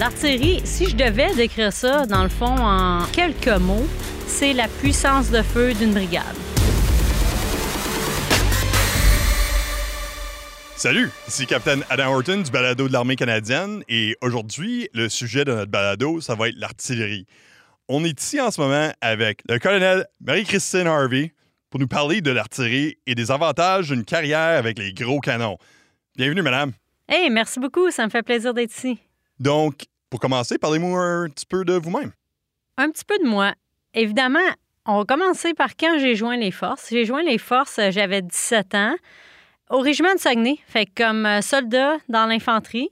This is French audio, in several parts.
L'artillerie, si je devais décrire ça, dans le fond, en quelques mots, c'est la puissance de feu d'une brigade. Salut, ici Capitaine Adam Horton du balado de l'armée canadienne et aujourd'hui, le sujet de notre balado, ça va être l'artillerie. On est ici en ce moment avec le colonel Marie-Christine Harvey pour nous parler de l'artillerie et des avantages d'une carrière avec les gros canons. Bienvenue, madame. Hey, merci beaucoup, ça me fait plaisir d'être ici. Donc, pour commencer, parlez-moi un petit peu de vous-même. Un petit peu de moi. Évidemment, on va commencer par quand j'ai joint les forces. J'ai joint les forces, j'avais 17 ans au régiment de Saguenay, fait comme euh, soldat dans l'infanterie.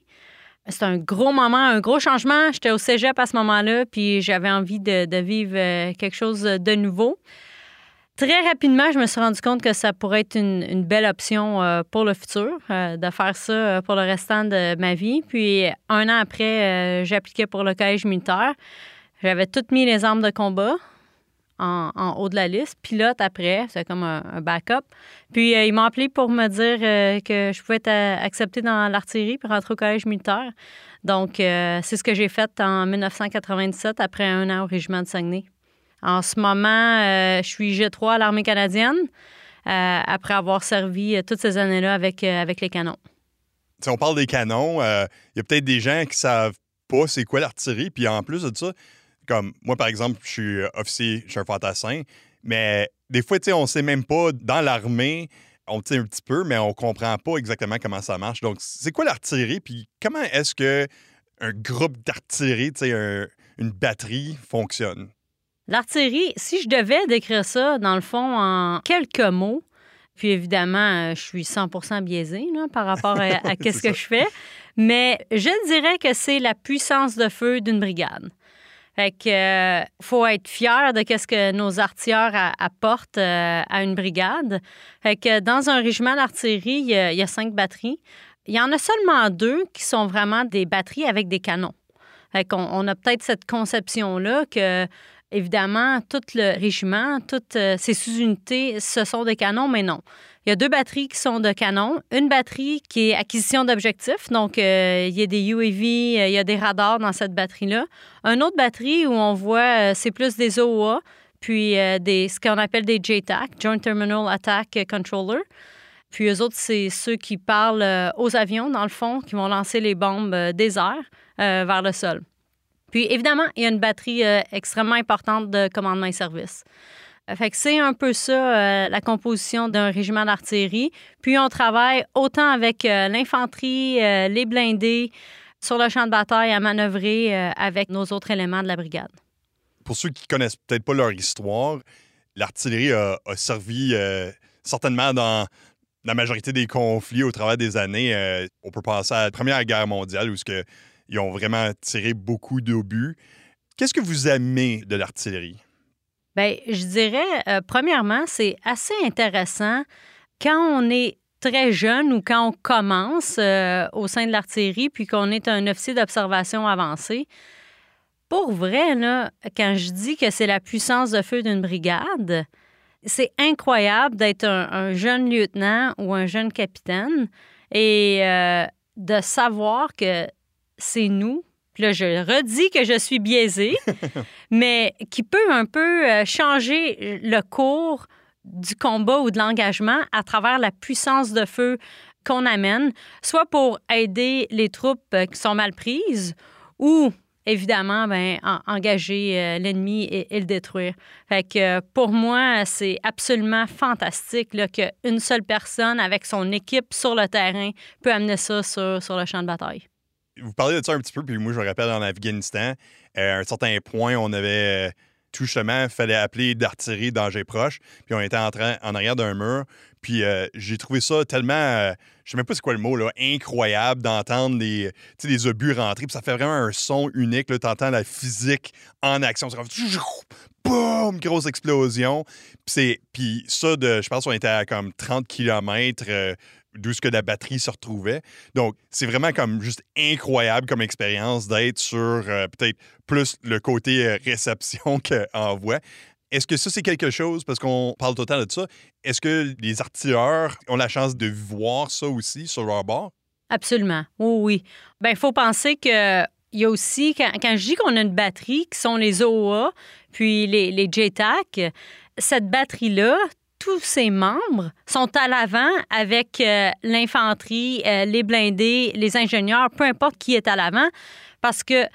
C'est un gros moment, un gros changement. J'étais au cégep à ce moment-là, puis j'avais envie de, vivre euh, quelque chose de nouveau. Très rapidement, je me suis rendu compte que ça pourrait être une, belle option euh, pour le futur, de faire ça pour le restant de ma vie. Puis un an après, j'appliquais pour le collège militaire. J'avais toutes mis les armes de combat en, haut de la liste. Pilote après, c'est comme un, backup. Puis euh, ils m'ont appelé pour me dire euh, que je pouvais être euh, acceptée dans l'artillerie pour rentrer au collège militaire. Donc, c'est ce que j'ai fait en 1997 après un an au régiment de Saguenay. En ce moment, je suis G3 à l'armée canadienne après avoir servi toutes ces années-là avec, avec les canons. Si on parle des canons, il y a peut-être des gens qui savent pas c'est quoi l'artillerie. Puis en plus de ça, comme moi, par exemple, je suis officier, je suis un fantassin, mais des fois, tu sais, on sait même pas dans l'armée, on tient un petit peu, mais on comprend pas exactement comment ça marche. Donc, c'est quoi l'artillerie? Puis comment est-ce que un groupe d'artillerie, tu sais, une batterie fonctionne? L'artillerie, si je devais décrire ça, dans le fond, en quelques mots, puis évidemment, je suis 100% biaisé par rapport à, à ce que je fais, mais je dirais que c'est la puissance de feu d'une brigade. Fait que euh, faut être fier de ce que nos artilleurs apportent euh, à une brigade. Fait que dans un régiment d'artillerie, il, y, a cinq batteries. Il y en a seulement deux qui sont vraiment des batteries avec des canons. Fait qu'on on a peut-être cette conception-là que Évidemment, tout le régiment, toutes euh, ces sous-unités, ce sont des canons, mais non. Il y a deux batteries qui sont de canons. Une batterie qui est acquisition d'objectifs, donc euh, il y a des UAV, euh, il y a des radars dans cette batterie-là. Une autre batterie où on voit, c'est plus des OA, puis des, ce qu'on appelle des JTAC, Joint Terminal Attack Controller. Puis eux autres, c'est ceux qui parlent aux avions, dans le fond, qui vont lancer les bombes des airs vers le sol. Puis évidemment, il y a une batterie euh, extrêmement importante de commandement et service. Euh, fait que c'est un peu ça, euh, la composition d'un régiment d'artillerie. Puis on travaille autant avec l'infanterie, les blindés, sur le champ de bataille à manœuvrer avec nos autres éléments de la brigade. Pour ceux qui connaissent peut-être pas leur histoire, l'artillerie a, servi certainement dans la majorité des conflits au travers des années. on peut penser à la Première Guerre mondiale où ce que ils ont vraiment tiré beaucoup d'obus. Qu'est-ce que vous aimez de l'artillerie? Bien, je dirais, euh, premièrement, c'est assez intéressant quand on est très jeune ou quand on commence euh, au sein de l'artillerie, puis qu'on est un officier d'observation avancé. Pour vrai, quand je dis que c'est la puissance de feu d'une brigade, c'est incroyable d'être un, jeune lieutenant ou un jeune capitaine et euh, de savoir que c'est nous. Là, je redis que je suis biaisée, mais qui peut un peu euh, changer le cours du combat ou de l'engagement à travers la puissance de feu qu'on amène, soit pour aider les troupes euh, qui sont mal prises ou évidemment, ben, engager euh, l'ennemi et, le détruire. Fait que pour moi, c'est absolument fantastique qu'une seule personne avec son équipe sur le terrain peut amener ça sur, sur le champ de bataille vous parlez de ça un petit peu, puis moi, je me rappelle en Afghanistan, euh, à un certain point, on avait euh, tout justement, fallait appeler d'artillerie danger proche, puis on était en, train, en arrière d'un mur. Puis euh, j'ai trouvé ça tellement, je sais même pas c'est quoi le mot, là, incroyable d'entendre les, obus rentrer. Puis ça fait vraiment un son unique. Tu entends la physique en action. Boum, grosse explosion. Puis ça, de, je pense qu'on était à comme 30 km d'où ce que la batterie se retrouvait. Donc, c'est vraiment comme juste incroyable comme expérience d'être sur euh, peut-être plus le côté euh, réception qu'envoi. Est-ce que ça, c'est quelque chose, parce qu'on parle tout le temps de ça, est-ce que les artilleurs ont la chance de voir ça aussi sur leur bord? Absolument. Oui, oui. Bien, il faut penser que il y a aussi, quand, je dis qu'on a une batterie, qui sont les OA, puis les, les JTAC, cette batterie-là, tous ses membres sont à l'avant avec euh, l'infanterie, euh, les blindés, les ingénieurs, peu importe qui est à l'avant, parce que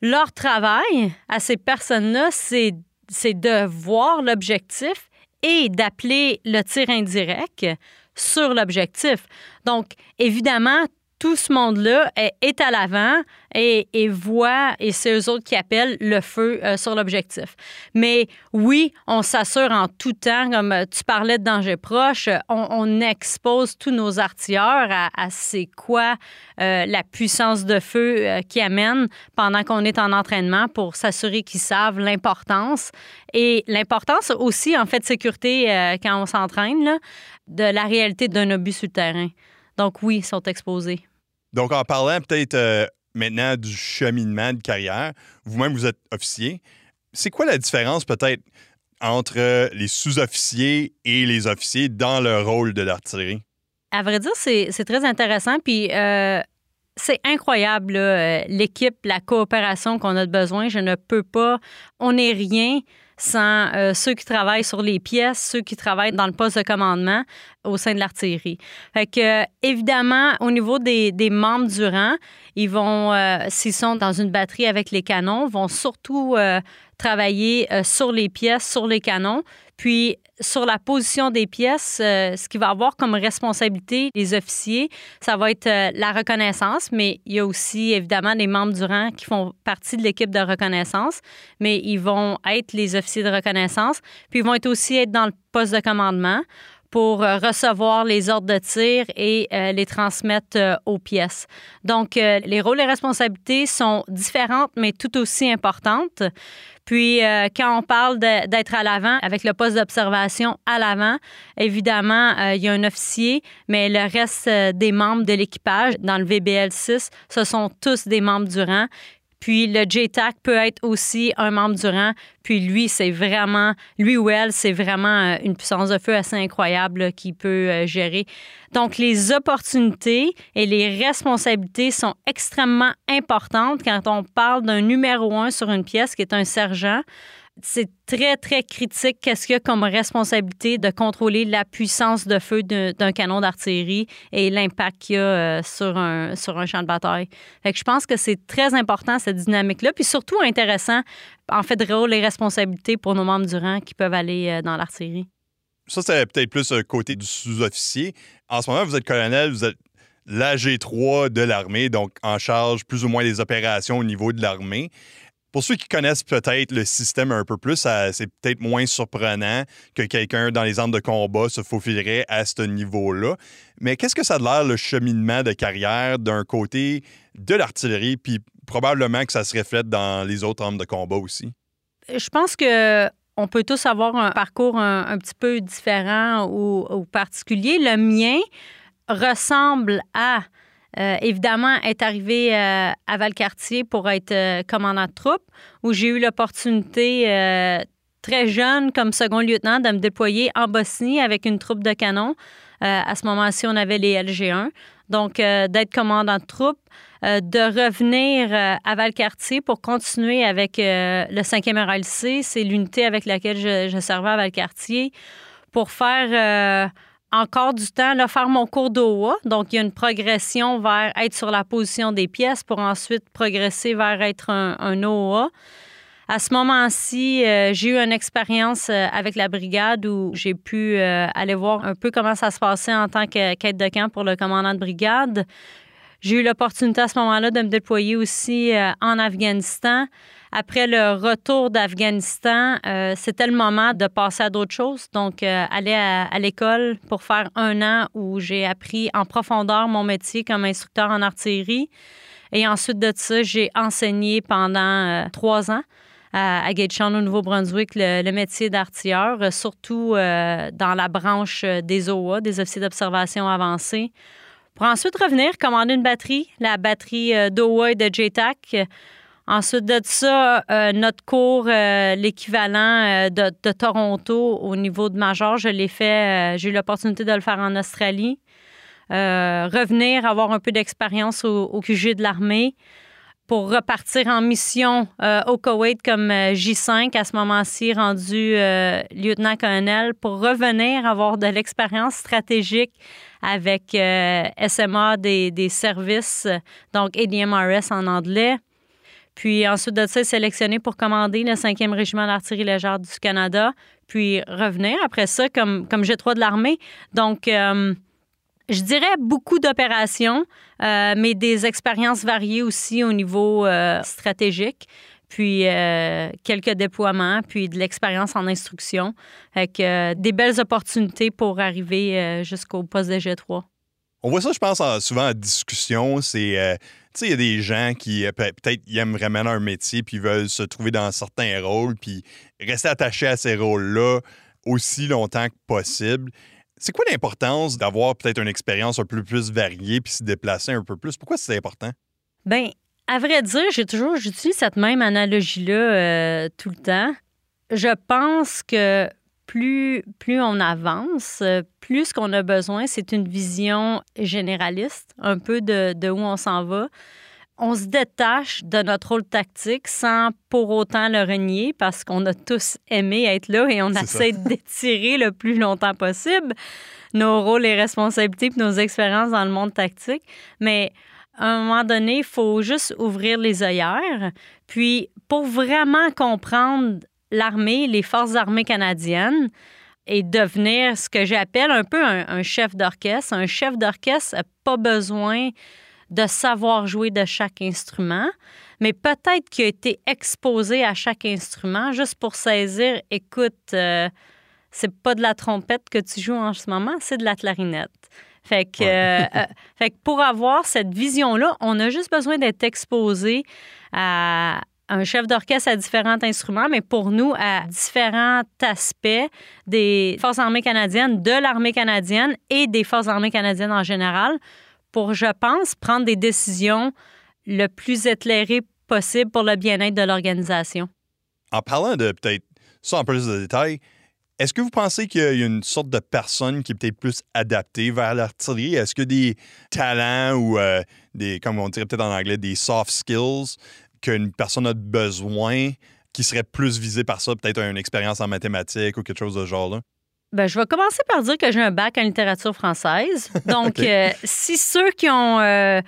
leur travail à ces personnes-là, c'est, c'est de voir l'objectif et d'appeler le tir indirect sur l'objectif. Donc, évidemment, tout ce monde-là est, à l'avant et, voit, et c'est eux autres qui appellent le feu euh, sur l'objectif. Mais oui, on s'assure en tout temps, comme euh, tu parlais de danger proche, on, expose tous nos artilleurs à, c'est quoi euh, la puissance de feu qui amène pendant qu'on est en entraînement pour s'assurer qu'ils savent l'importance et l'importance aussi, en fait, de sécurité quand on s'entraîne, de la réalité d'un obus sur le terrain. Donc oui, ils sont exposés. Donc, en parlant peut-être euh, maintenant du cheminement de carrière, vous-même, vous êtes officier. C'est quoi la différence peut-être entre les sous-officiers et les officiers dans le rôle de l'artillerie? À vrai dire, c'est très intéressant. Puis, euh, c'est incroyable, euh, l'équipe, la coopération qu'on a besoin. Je ne peux pas, on n'est rien sans euh, ceux qui travaillent sur les pièces, ceux qui travaillent dans le poste de commandement au sein de l'artillerie. Fait que, évidemment, au niveau des, membres du rang, ils vont, euh, s'ils sont dans une batterie avec les canons, vont surtout euh, travailler sur les pièces, sur les canons, puis sur la position des pièces, euh, ce qui va avoir comme responsabilité les officiers, ça va être euh, la reconnaissance, mais il y a aussi évidemment les membres du rang qui font partie de l'équipe de reconnaissance, mais ils vont être les officiers de reconnaissance, puis ils vont aussi être dans le poste de commandement pour euh, recevoir les ordres de tir et les transmettre aux pièces. Donc, les rôles et responsabilités sont différentes, mais tout aussi importantes. Puis, euh, quand on parle d'être à l'avant, avec le poste d'observation à l'avant, évidemment, euh, il y a un officier, mais le reste euh, des membres de l'équipage dans le VBL 6, ce sont tous des membres du rang. Puis le JTAC peut être aussi un membre du rang. Puis lui, c'est vraiment, lui ou elle, c'est vraiment une puissance de feu assez incroyable qu'il peut gérer. Donc les opportunités et les responsabilités sont extrêmement importantes quand on parle d'un numéro un sur une pièce qui est un sergent c'est très, très critique qu'est-ce qu'il y a comme responsabilité de contrôler la puissance de feu d'un canon d'artillerie et l'impact qu'il y a euh, sur, un, sur un champ de bataille. Fait que je pense que c'est très important, cette dynamique-là, puis surtout intéressant, en fait, de les responsabilités pour nos membres du rang qui peuvent aller euh, dans l'artillerie. Ça, c'est peut-être plus un côté du sous-officier. En ce moment, vous êtes colonel, vous êtes l'AG3 de l'armée, donc en charge plus ou moins des opérations au niveau de l'armée. Pour ceux qui connaissent peut-être le système un peu plus, c'est peut-être moins surprenant que quelqu'un dans les armes de combat se faufilerait à ce niveau-là. Mais qu'est-ce que ça a l'air, le cheminement de carrière d'un côté de l'artillerie, puis probablement que ça se reflète dans les autres armes de combat aussi? Je pense que on peut tous avoir un parcours un, petit peu différent ou particulier. Le mien ressemble à euh, évidemment, est arrivé euh, à Valcartier pour être euh, commandant de troupe, où j'ai eu l'opportunité très jeune, comme second lieutenant, de me déployer en Bosnie avec une troupe de canons. à ce moment-ci, on avait les LG1. Donc, d'être commandant de troupe, de revenir à Valcartier pour continuer avec le 5e RLC. C'est l'unité avec laquelle je, je, servais à Valcartier pour faire encore du temps, là, faire mon cours d'OA. Donc, il y a une progression vers être sur la position des pièces pour ensuite progresser vers être un, OA. À ce moment-ci, euh, j'ai eu une expérience euh, avec la brigade où j'ai pu euh, aller voir un peu comment ça se passait en tant que quête de camp pour le commandant de brigade. J'ai eu l'opportunité à ce moment-là de me déployer aussi en Afghanistan après le retour d'Afghanistan, euh, c'était le moment de passer à d'autres choses. Donc, euh, aller à, l'école pour faire un an où j'ai appris en profondeur mon métier comme instructeur en artillerie. Et ensuite de ça, j'ai enseigné pendant euh, trois ans à, à au Nouveau-Brunswick, le, métier d'artilleur, surtout dans la branche des OA, des officiers d'observation avancés, pour ensuite revenir commander une batterie, la batterie d'OA et de JTAC Ensuite de ça, euh, notre cours, euh, l'équivalent euh, de, Toronto au niveau de major, je l'ai fait, j'ai eu l'opportunité de le faire en Australie. revenir, avoir un peu d'expérience au, QG de l'armée pour repartir en mission au Koweït comme euh, J5, à ce moment-ci rendu lieutenant-colonel, pour revenir avoir de l'expérience stratégique avec SMA des, des, services, donc ADMRS en anglais. Puis ensuite de ça, sélectionné pour commander le 5e régiment d'artillerie légère du Canada, puis revenir après ça comme, comme G3 de l'armée. Donc, je dirais beaucoup d'opérations, euh, mais des expériences variées aussi au niveau euh, stratégique, puis euh, quelques déploiements, puis de l'expérience en instruction, avec des belles opportunités pour arriver jusqu'au poste de G3. On voit ça, je pense, souvent en discussion. C'est, tu sais, il y a des gens qui peut-être aiment vraiment un métier, puis veulent se trouver dans certains rôles, puis rester attachés à ces rôles-là aussi longtemps que possible. C'est quoi l'importance d'avoir peut-être une expérience un peu plus variée puis se déplacer un peu plus? Pourquoi c'est important? Bien, à vrai dire, j'ai toujours, j'utilise cette même analogie-là euh, tout le temps. Je pense que plus, plus on avance, plus ce qu'on a besoin, c'est une vision généraliste, un peu de, de où on s'en va on se détache de notre rôle tactique sans pour autant le renier parce qu'on a tous aimé être là et on essaie d'étirer le plus longtemps possible nos rôles et responsabilités et nos expériences dans le monde tactique. Mais à un moment donné, il faut juste ouvrir les œillères. Puis, pour vraiment comprendre l'armée, les forces armées canadiennes, et devenir ce que j'appelle un peu un, un chef d'orchestre. Un chef d'orchestre n'a pas besoin de savoir jouer de chaque instrument, mais peut-être qu'il a été exposé à chaque instrument juste pour saisir, écoute, euh, c'est pas de la trompette que tu joues en ce moment, c'est de la clarinette. Fait que, euh, euh, fait que pour avoir cette vision-là, on a juste besoin d'être exposé à un chef d'orchestre à différents instruments, mais pour nous, à différents aspects des Forces armées canadiennes, de l'armée canadienne et des Forces armées canadiennes en général pour, je pense, prendre des décisions le plus éclairées possible pour le bien-être de l'organisation. En parlant de peut-être ça en plus de détails, est-ce que vous pensez qu'il y a une sorte de personne qui est peut-être plus adaptée vers l'artillerie? Est-ce que des talents ou euh, des, comme on dirait peut-être en anglais, des soft skills qu'une personne a besoin qui serait plus visée par ça, peut-être une expérience en mathématiques ou quelque chose de ce genre-là? Ben, je vais commencer par dire que j'ai un bac en littérature française. Donc, euh, si ceux qui ont euh,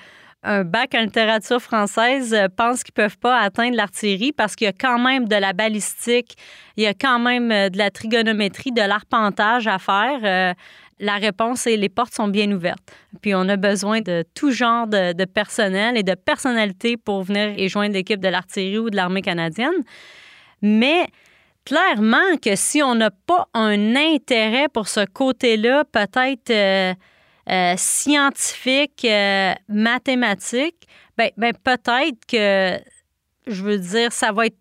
un bac en littérature française euh, pensent qu'ils ne peuvent pas atteindre l'artillerie parce qu'il y a quand même de la balistique, il y a quand même de la trigonométrie, de l'arpentage à faire, la réponse est les portes sont bien ouvertes. Puis on a besoin de tout genre de, personnel et de personnalité pour venir et joindre l'équipe de l'artillerie ou de l'armée canadienne. Mais clairement que si on n'a pas un intérêt pour ce côté-là, peut-être euh, euh, scientifique, euh, mathématique, ben, ben, peut-être que, je veux dire, ça va être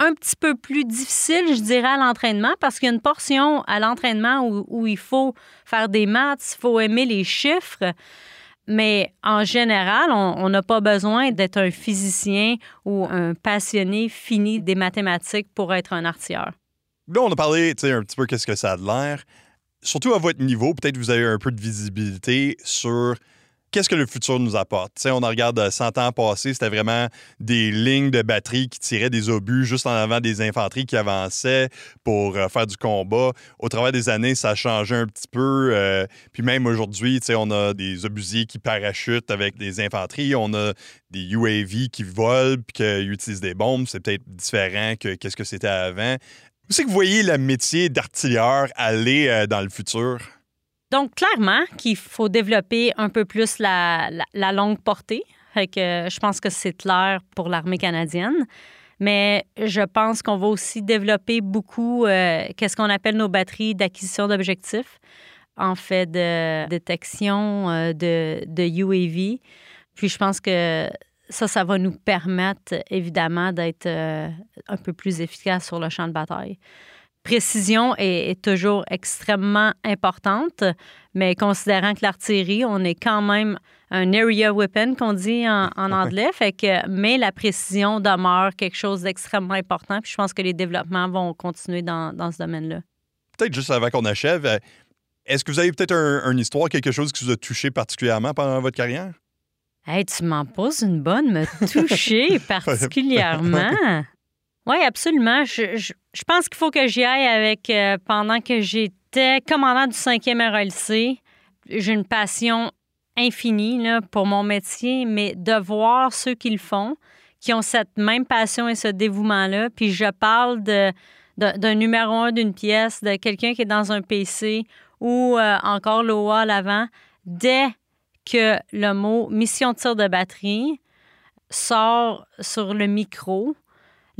un petit peu plus difficile, je dirais, à l'entraînement, parce qu'il y a une portion à l'entraînement où, il faut faire des maths, il faut aimer les chiffres. Mais en général, on n'a pas besoin d'être un physicien ou un passionné fini des mathématiques pour être un artilleur. Là, on a parlé un petit peu qu'est-ce que ça a l'air. Surtout à votre niveau, peut-être vous avez un peu de visibilité sur qu'est-ce que le futur nous apporte? on regarde 100 ans passés, c'était vraiment des lignes de batterie qui tiraient des obus juste en avant des infanteries qui avançaient pour euh, faire du combat. Au travers des années, ça a changé un petit peu. Euh, puis même aujourd'hui, on a des obusiers qui parachutent avec des infanteries. On a des UAV qui volent puis qui utilisent des bombes. C'est peut-être différent que qu'est-ce que c'était avant. Où c'est que vous voyez le métier d'artilleur aller euh, dans le futur? Donc, clairement qu'il faut développer un peu plus la, longue portée. Que je pense que c'est clair pour l'armée canadienne. Mais je pense qu'on va aussi développer beaucoup euh, qu'est-ce qu'on appelle nos batteries d'acquisition d'objectifs, en fait, de détection euh, de, de UAV. Puis je pense que ça, ça va nous permettre évidemment d'être euh, un peu plus efficace sur le champ de bataille précision est, toujours extrêmement importante, mais considérant que l'artillerie, on est quand même un area weapon qu'on dit en, anglais, fait que, mais la précision demeure quelque chose d'extrêmement important. Puis je pense que les développements vont continuer dans, ce domaine-là. Peut-être juste avant qu'on achève, euh, est-ce que vous avez peut-être une histoire, quelque chose qui vous a touché particulièrement pendant votre carrière? Hey, tu m'en poses une bonne, me toucher particulièrement. Oui, absolument. Je, je- pense qu'il faut que j'y aille avec euh, pendant que j'étais commandant du 5e RLC. J'ai une passion infinie là, pour mon métier, mais de voir ceux qui le font, qui ont cette même passion et ce dévouement-là. Puis je parle de- d'un numéro un d'une pièce, de quelqu'un qui est dans un PC ou euh, encore l'OA à l'avant. Dès que le mot mission de tir de batterie sort sur le micro,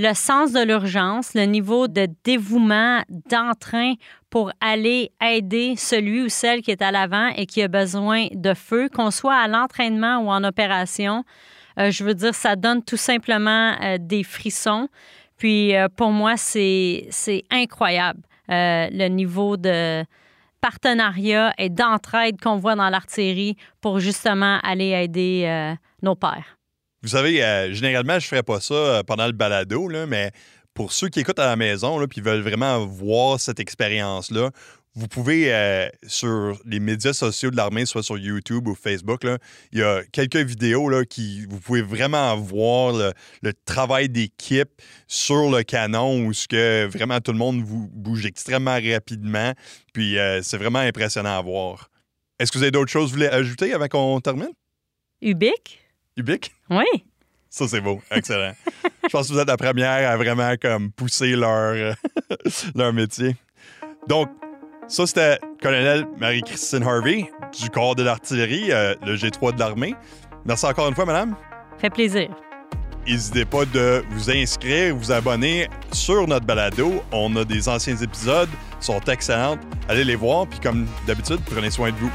le sens de l'urgence, le niveau de dévouement, d'entrain pour aller aider celui ou celle qui est à l'avant et qui a besoin de feu, qu'on soit à l'entraînement ou en opération, euh, je veux dire, ça donne tout simplement euh, des frissons. Puis euh, pour moi, c'est incroyable le niveau de partenariat et d'entraide qu'on voit dans l'artillerie pour justement aller aider nos pères. Vous savez, euh, généralement, je ne ferais pas ça euh, pendant le balado, là, mais pour ceux qui écoutent à la maison puis veulent vraiment voir cette expérience-là, vous pouvez, euh, sur les médias sociaux de l'armée, soit sur YouTube ou Facebook, il y a quelques vidéos là, qui vous pouvez vraiment voir le, travail d'équipe sur le canon où ce que vraiment tout le monde vous bouge extrêmement rapidement. Puis c'est vraiment impressionnant à voir. Est-ce que vous avez d'autres choses que vous voulez ajouter avant qu'on termine? Ubique? Oui. Ça, c'est beau. Excellent. Je pense que vous êtes la première à vraiment comme pousser leur, euh, leur métier. Donc, ça, c'était colonel Marie-Christine Harvey du corps de l'artillerie, euh, le G3 de l'armée. Merci encore une fois, madame. Fait plaisir. N'hésitez pas de vous inscrire, vous abonner sur notre balado. On a des anciens épisodes, ils sont excellents. Allez les voir, puis comme d'habitude, prenez soin de vous.